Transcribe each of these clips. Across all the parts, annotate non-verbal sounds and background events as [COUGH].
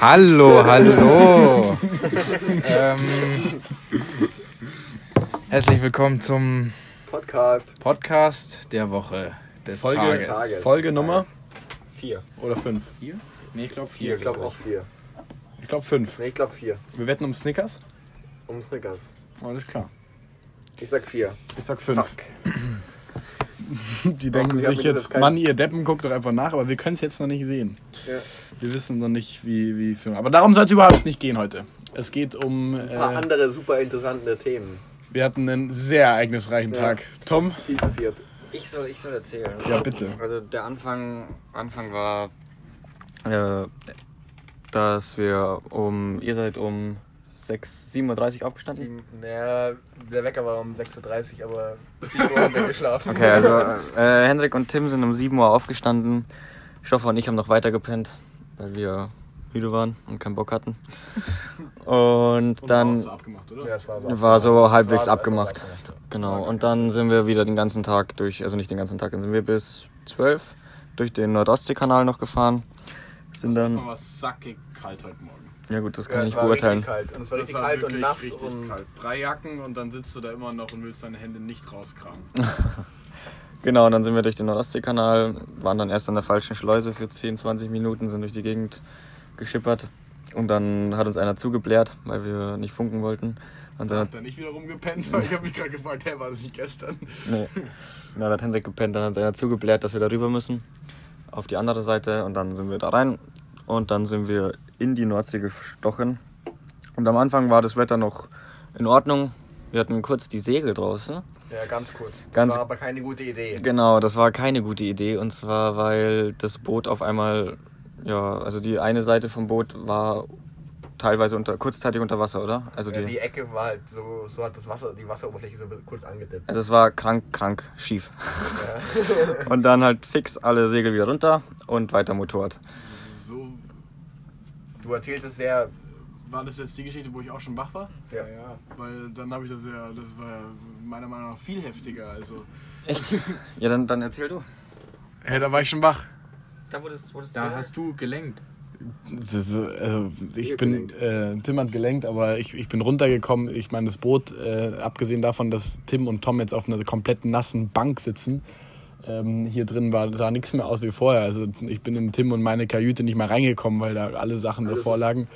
Hallo, hallo. [LAUGHS] ähm, herzlich willkommen zum Podcast. Podcast der Woche des Folge, Tages. Tages. Folge Nummer 4 oder 5? 4? Nee, ich glaube 4. Ich glaube auch 4. Ich glaube 5. Nee, ich glaube 4. Wir wetten um Snickers? Um Snickers. Alles klar. Ich sag 4. Ich sag 5. [LAUGHS] Die denken sich jetzt Mann, ihr Deppen, guckt doch einfach nach, aber wir können es jetzt noch nicht sehen. Ja. Wir wissen noch nicht, wie, wie Film. Aber darum soll es überhaupt nicht gehen heute. Es geht um. Ein paar Äh, andere super interessante Themen. wir hatten einen sehr ereignisreichen Ja. Tag. Tom? Viel passiert. Ich soll, ich soll erzählen. Ja, bitte. Also der Anfang, Anfang war, äh, dass wir um, ihr seid um 6, 7.30 Uhr aufgestanden? Naja, der Wecker war um 6.30 Uhr, aber 7 Uhr haben wir geschlafen. Okay, also äh, Hendrik und Tim sind um 7 Uhr aufgestanden. Stoffer und ich haben noch weiter gepennt, weil wir müde waren und keinen Bock hatten. Und dann abgemacht, oder? Ja, es war, aber- war so halbwegs war- war abgemacht. abgemacht. Genau, und dann sind wir wieder den ganzen Tag durch, also nicht den ganzen Tag, dann sind wir bis 12 durch den Nordostseekanal noch gefahren. Sind dann, war sackig kalt heute Morgen. Ja gut, das Ja, kann es ich war beurteilen. Richtig kalt. Und es war richtig kalt und nass. und kalt. Drei Jacken und dann sitzt du da immer noch und willst deine Hände nicht rauskramen. [LAUGHS] Genau, und dann sind wir durch den Nordostseekanal, waren dann erst an der falschen Schleuse für 10, 20 Minuten, sind durch die Gegend geschippert. Und dann hat uns einer zugebläht, weil wir nicht funken wollten. Und dann hat, er nicht wieder rumgepennt, weil ich habe mich gerade gefragt, hey, war das nicht gestern? nee, dann hat Hendrik gepennt, dann hat einer zugebläht, dass wir da rüber müssen. Auf die andere Seite und dann sind wir da rein. Und dann sind wir in die Nordsee gestochen. Und am Anfang war das Wetter noch in Ordnung. Wir hatten kurz die Segel draußen. ja, ganz kurz. Ganz- war aber keine gute Idee. Genau, das war keine gute Idee. Und zwar, weil das Boot auf einmal, ja, also die eine Seite vom Boot war teilweise unter, kurzzeitig unter Wasser, oder? Also Ja, die, die Ecke war halt so, so hat das Wasser, die Wasseroberfläche so kurz angedippt. also es war krank, krank, schief. [LAUGHS] und dann halt fix alle Segel wieder runter und weiter Motorrad. Du erzähltest sehr, war das jetzt die Geschichte, wo ich auch schon wach war? ja, Ja, weil dann habe ich das ja, das war ja meiner Meinung nach viel heftiger. Also, Echt? [LAUGHS] Ja, dann, dann erzähl du. hey, da war ich schon wach. Da wurdest, wurdest Da hast du gelenkt. Das also, ich bin, äh, Tim hat gelenkt, aber ich, ich bin runtergekommen. Ich meine, das Boot, äh, abgesehen davon, dass Tim und Tom jetzt auf einer komplett nassen Bank sitzen, ähm, hier drin war, sah nichts mehr aus wie vorher. Also ich bin in Tim und meine Kajüte nicht mal reingekommen, weil da alle Sachen Alles davor lagen.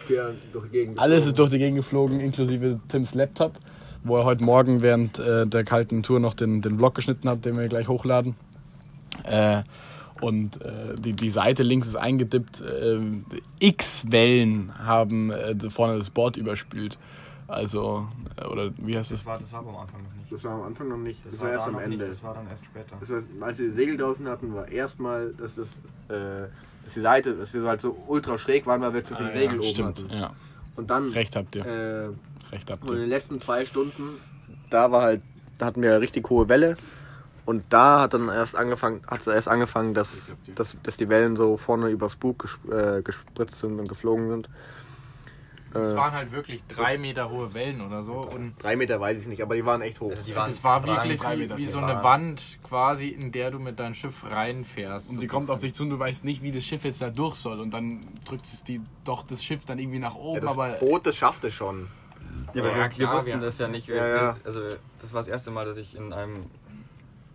Alles ist durch die Gegend geflogen, inklusive Tims Laptop, wo er heute Morgen während äh, der kalten Tour noch den, den Vlog geschnitten hat, den wir gleich hochladen. Äh, und äh, die, die Seite links ist eingedippt. Äh, X Wellen haben äh, vorne das Board überspült. Also, äh, oder wie heißt das? war, das war aber am Anfang noch nicht. Das war am Anfang noch nicht, das, war erst am Ende. war dann erst später. Das war, als wir die Segel draußen hatten, war erstmal, dass, das, äh, dass die Seite, dass wir so halt so ultra schräg waren, weil wir zu viele Ah, Segel ja, oben stimmt, hatten. ja. Und dann, Recht habt ihr. äh, Recht habt und in ihr. den letzten zwei Stunden, da war halt, da hatten wir eine richtig hohe Welle. Und da hat dann erst angefangen, hat so erst angefangen, dass, dass, dass die Wellen so vorne übers Bug äh, gespritzt sind und geflogen sind. Es Äh, waren halt wirklich drei Meter hohe Wellen oder so. Und drei Meter weiß ich nicht, aber die waren echt hoch. die waren es war wirklich drei wie, Meter wie so eine Wand quasi, in der du mit deinem Schiff reinfährst. Und die kommt auf dich zu und du weißt nicht, wie das Schiff jetzt da durch soll. Und dann drückt es die, doch das Schiff dann irgendwie nach ja, oben, das aber Boot, das schafft es schon. Ja, aber Ja, wir, wir klar, wussten wir- das ja nicht. Wir, Ja, ja. Also das war das erste Mal, dass ich in einem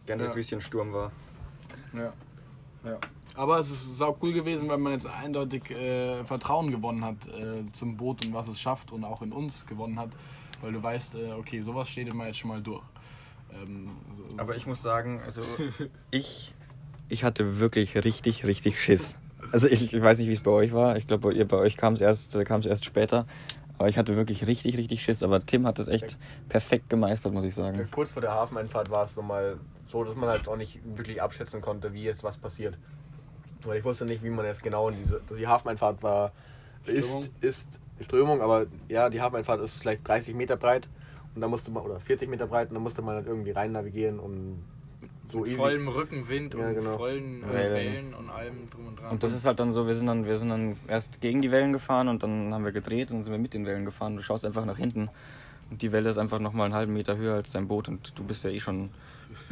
Gänsefüßchensturm war. Ja. ja. Aber es ist sau cool gewesen, weil man jetzt eindeutig äh, Vertrauen gewonnen hat äh, zum Boot und was es schafft und auch in uns gewonnen hat, weil du weißt, äh, okay, sowas steht immer jetzt schon mal durch. Ähm, so, so. Aber ich muss sagen, also [LAUGHS] ich, ich hatte wirklich richtig, richtig Schiss. Also ich, ich weiß nicht, wie es bei euch war. Ich glaube, ihr bei euch kam es erst, kam's erst später. Aber ich hatte wirklich richtig, richtig Schiss. Aber Tim hat das echt perfekt gemeistert, muss ich sagen. Kurz vor der Hafeneinfahrt war es nochmal so, dass man halt auch nicht wirklich abschätzen konnte, wie jetzt was passiert. Weil ich wusste nicht, wie man jetzt genau in diese. Die Hafeneinfahrt war. Strömung? Ist, ist Strömung, aber ja, die Hafeneinfahrt ist vielleicht 30 Meter breit und da musste man, oder 40 Meter breit und da musste man halt irgendwie rein navigieren und so mit easy. vollem Rückenwind Ja, und genau. vollen äh, Wellen. Wellen und allem drum und dran. Und das ist halt dann so, wir sind dann, wir sind dann erst gegen die Wellen gefahren und dann haben wir gedreht und dann sind wir mit den Wellen gefahren. Du schaust einfach nach hinten Und die Welle ist einfach nochmal einen halben Meter höher als dein Boot und du bist ja eh schon.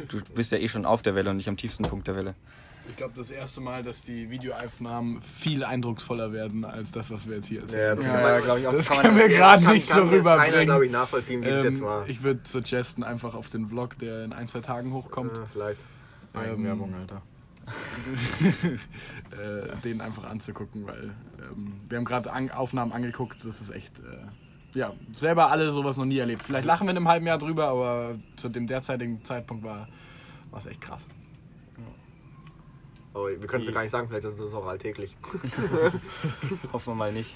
Du bist ja eh schon auf der Welle und nicht am tiefsten Punkt der Welle. Ich glaube, das erste Mal, dass die Videoaufnahmen viel eindrucksvoller werden als das, was wir jetzt hier Ja, erzählen. das, Ja, kann man, ja, glaub ich auch. das kann können man- wir gerade kann- nicht so kann jetzt Keiner, rüberbringen. glaube ich, nachvollziehen, wie es Ähm, jetzt war. ich würde suggesten einfach auf den Vlog, der in ein, zwei Tagen hochkommt, Ja, vielleicht. Eigenwerbung, Alter. [LAUGHS] äh, den einfach anzugucken, weil ähm, wir haben gerade an, Aufnahmen angeguckt, das ist echt, äh, ja, selber alle sowas noch nie erlebt. Vielleicht lachen wir in einem halben Jahr drüber, aber zu dem derzeitigen Zeitpunkt war es echt krass. Aber wir können es ja gar nicht sagen, vielleicht ist es auch alltäglich. [LAUGHS] Hoffen wir mal nicht.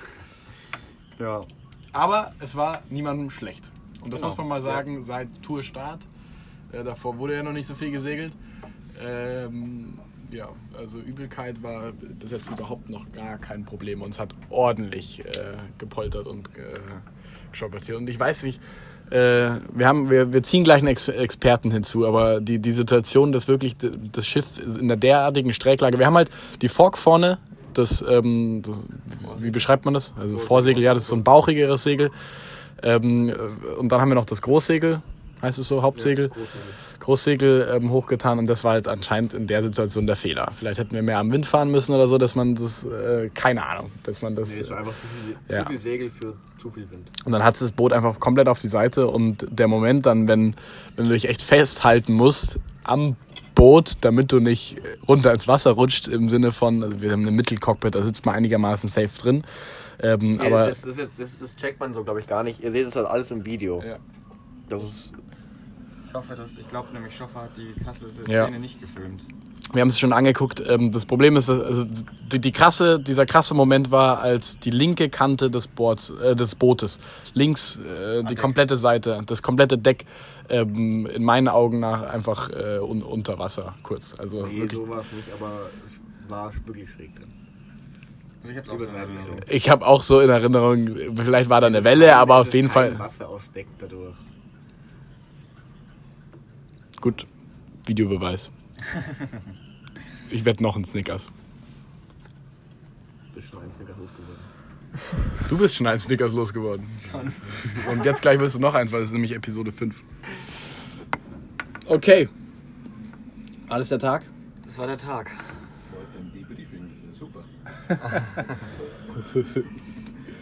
Ja. Aber es war niemandem schlecht. Und das Genau. muss man mal sagen, seit Tourstart. Äh, davor wurde ja noch nicht so viel gesegelt. Ähm, ja, also Übelkeit war bis jetzt überhaupt noch gar kein Problem. Uns hat ordentlich äh, gepoltert und äh, geschoppert. Und ich weiß nicht, äh, wir, haben, wir, wir ziehen gleich einen Ex Experten hinzu, aber die, die Situation, dass wirklich das Schiff in der derartigen Strecklage, wir haben halt die Fork vorne, das, ähm, das wie beschreibt man das? Also Vorsegel, ja, das ist so ein bauchigeres Segel. Ähm, äh, und dann haben wir noch das Großsegel, heißt es so, Hauptsegel. Großsegel ähm, hochgetan und das war halt anscheinend in der Situation der Fehler. Vielleicht hätten wir mehr am Wind fahren müssen oder so, dass man das, äh, keine Ahnung, dass man das. Nee, es war einfach zu viel, Ja. zu viel Segel für zu viel Wind. Und dann hat das Boot einfach komplett auf die Seite und der Moment dann, wenn, wenn du dich echt festhalten musst am Boot, damit du nicht runter ins Wasser rutscht, im Sinne von, also wir haben eine Mittelcockpit, da sitzt man einigermaßen safe drin. Ähm, Nee, aber das, das, das, das checkt man so, glaube ich, gar nicht. Ihr seht es halt alles im Video. Ja. Das ist. Ich hoffe, dass. Ich glaube nämlich, Schoffer hat die krasse Ja. Szene nicht gefilmt. wir haben es schon angeguckt. Ähm, das Problem ist, also die, die krasse, dieser krasse Moment war, als die linke Kante des, Boards, äh, des Bootes, links äh, die Deck. komplette Seite, das komplette Deck, ähm, in meinen Augen nach einfach äh, un unter Wasser kurz. Also Nee, wirklich. so war es nicht, aber es war wirklich schräg drin. Also ich hab's auch so. habe auch so in Erinnerung, vielleicht war da eine Welle, aber auf jeden Fall. Wasser ausdeckt dadurch. Gut, Videobeweis. Ich werde noch ein Snickers. Bist schon ein Snickers losgeworden. Du bist schon ein Snickers losgeworden. Und jetzt gleich wirst du noch eins, weil es ist nämlich Episode 5. Okay. Alles der Tag? Das war der Tag. Super. [LAUGHS]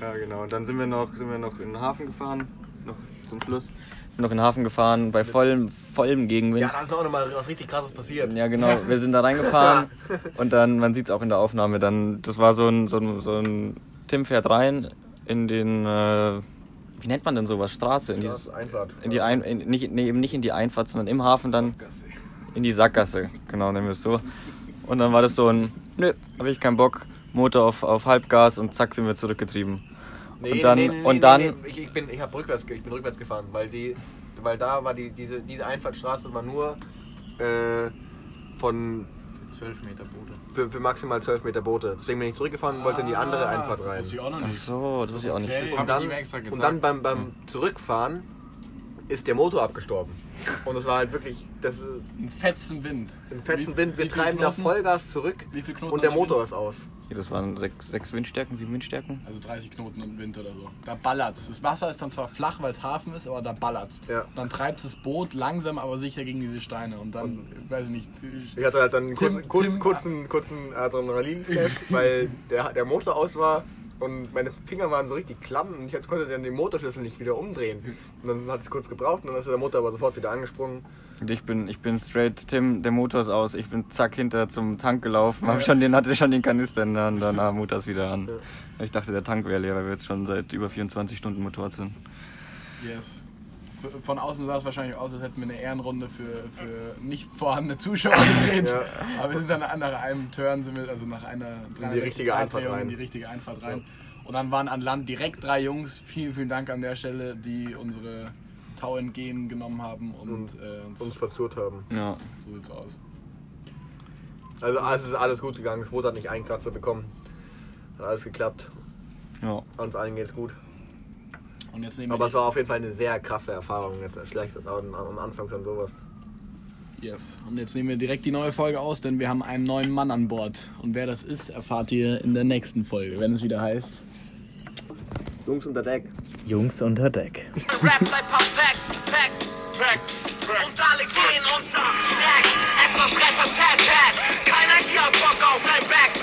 Ja, genau. Und dann sind wir noch, sind wir noch in den Hafen gefahren. Zum Schluss. Sind noch in den Hafen gefahren bei vollem, vollem Gegenwind. Ja, da ist auch nochmal was richtig krasses passiert. Ja, genau. Wir sind da reingefahren [LAUGHS] und dann, man sieht es auch in der Aufnahme, dann, das war so ein, so ein, so ein Tim fährt rein in den, äh, wie nennt man denn sowas? Straße, in, Das dieses, Einfahrt. in die ein, in, nicht, nee, eben nicht in die Einfahrt, sondern im Hafen dann in die Sackgasse. Genau, nennen wir es so. Und dann war das so ein, nö, habe ich keinen Bock, Motor auf, auf Halbgas und zack sind wir zurückgetrieben. Nee, Und dann- nee, nee, nee, und dann- nee, Ich, ich bin, ich, hab rückwärts, ich bin rückwärts gefahren, weil, die, weil da war die, diese, diese Einfahrtstraße war nur äh, von 12 Meter Boote. für, für maximal 12 Meter Boote. Deswegen bin ich zurückgefahren und wollte in die andere Einfahrt rein. Ah, ich auch noch Ach nicht. so, das wusste ich auch nicht. Okay. Das Und habe ich dann, ihm extra gezeigt. und dann beim, beim Zurückfahren ist der Motor abgestorben. Und es war halt wirklich, das ist Ein fetzen Wind. ein fetzen Wind. Wir treiben da? Vollgas zurück Wie viel Knoten und der Motor Wind? ist aus. Hier, das waren sechs, sechs Windstärken, sieben Windstärken. Also 30 Knoten und Wind oder so. Da ballert's. Das Wasser ist dann zwar flach, weil es Hafen ist, aber da ballert's. Ja. Dann treibt das Boot langsam, aber sicher gegen diese Steine. Und dann, weiß ich nicht, Ich hatte halt dann einen kurzen, kurzen, kurzen, kurzen Adrenalinflash, [LAUGHS] weil der, der Motor aus war und meine Finger waren so richtig klamm und ich konnte dann den Motorschlüssel nicht wieder umdrehen. Und dann hat es kurz gebraucht und dann ist der Motor aber sofort wieder angesprungen. Und ich bin, ich bin straight, Tim, der Motor ist aus. Ich bin zack hinter zum Tank gelaufen, hab schon den, hatte schon den Kanister in der Hand, dann ah, Motor ist wieder an. Ich dachte, der Tank wäre leer, weil wir jetzt schon seit über 24 Stunden Motorrad sind. yes. Von außen sah es wahrscheinlich aus, als hätten wir eine Ehrenrunde für, für nicht vorhandene Zuschauer [LAUGHS] gedreht. Ja. Aber wir sind dann nach einem Turn, sind wir also nach einer 360 richtige Grad Einfahrt rein. in die richtige Einfahrt rein. Und dann waren an Land direkt drei Jungs, vielen, vielen Dank an der Stelle, die unsere Tau entgegengenommen haben und, Und äh, uns, Uns verzurrt haben. Ja. so sieht's aus. Also es ist alles gut gegangen. Das Boot hat nicht einen Kratzer bekommen. Hat alles geklappt. ja. Uns allen geht's gut. Und jetzt nehmen Aber es war auf jeden Fall eine sehr krasse Erfahrung. Jetzt vielleicht am Anfang schon sowas. Yes. Und jetzt nehmen wir direkt die neue Folge aus, denn wir haben einen neuen Mann an Bord. Und wer das ist, erfahrt ihr in der nächsten Folge, wenn es wieder heißt. Jungs unter Deck. Jungs unter Deck. [LAUGHS] Rap bleibt perfekt, perfekt, perfekt. Und alle gehen unter Deck. Erstmal Tat, Tat. Keiner hier hat Bock auf dein Back.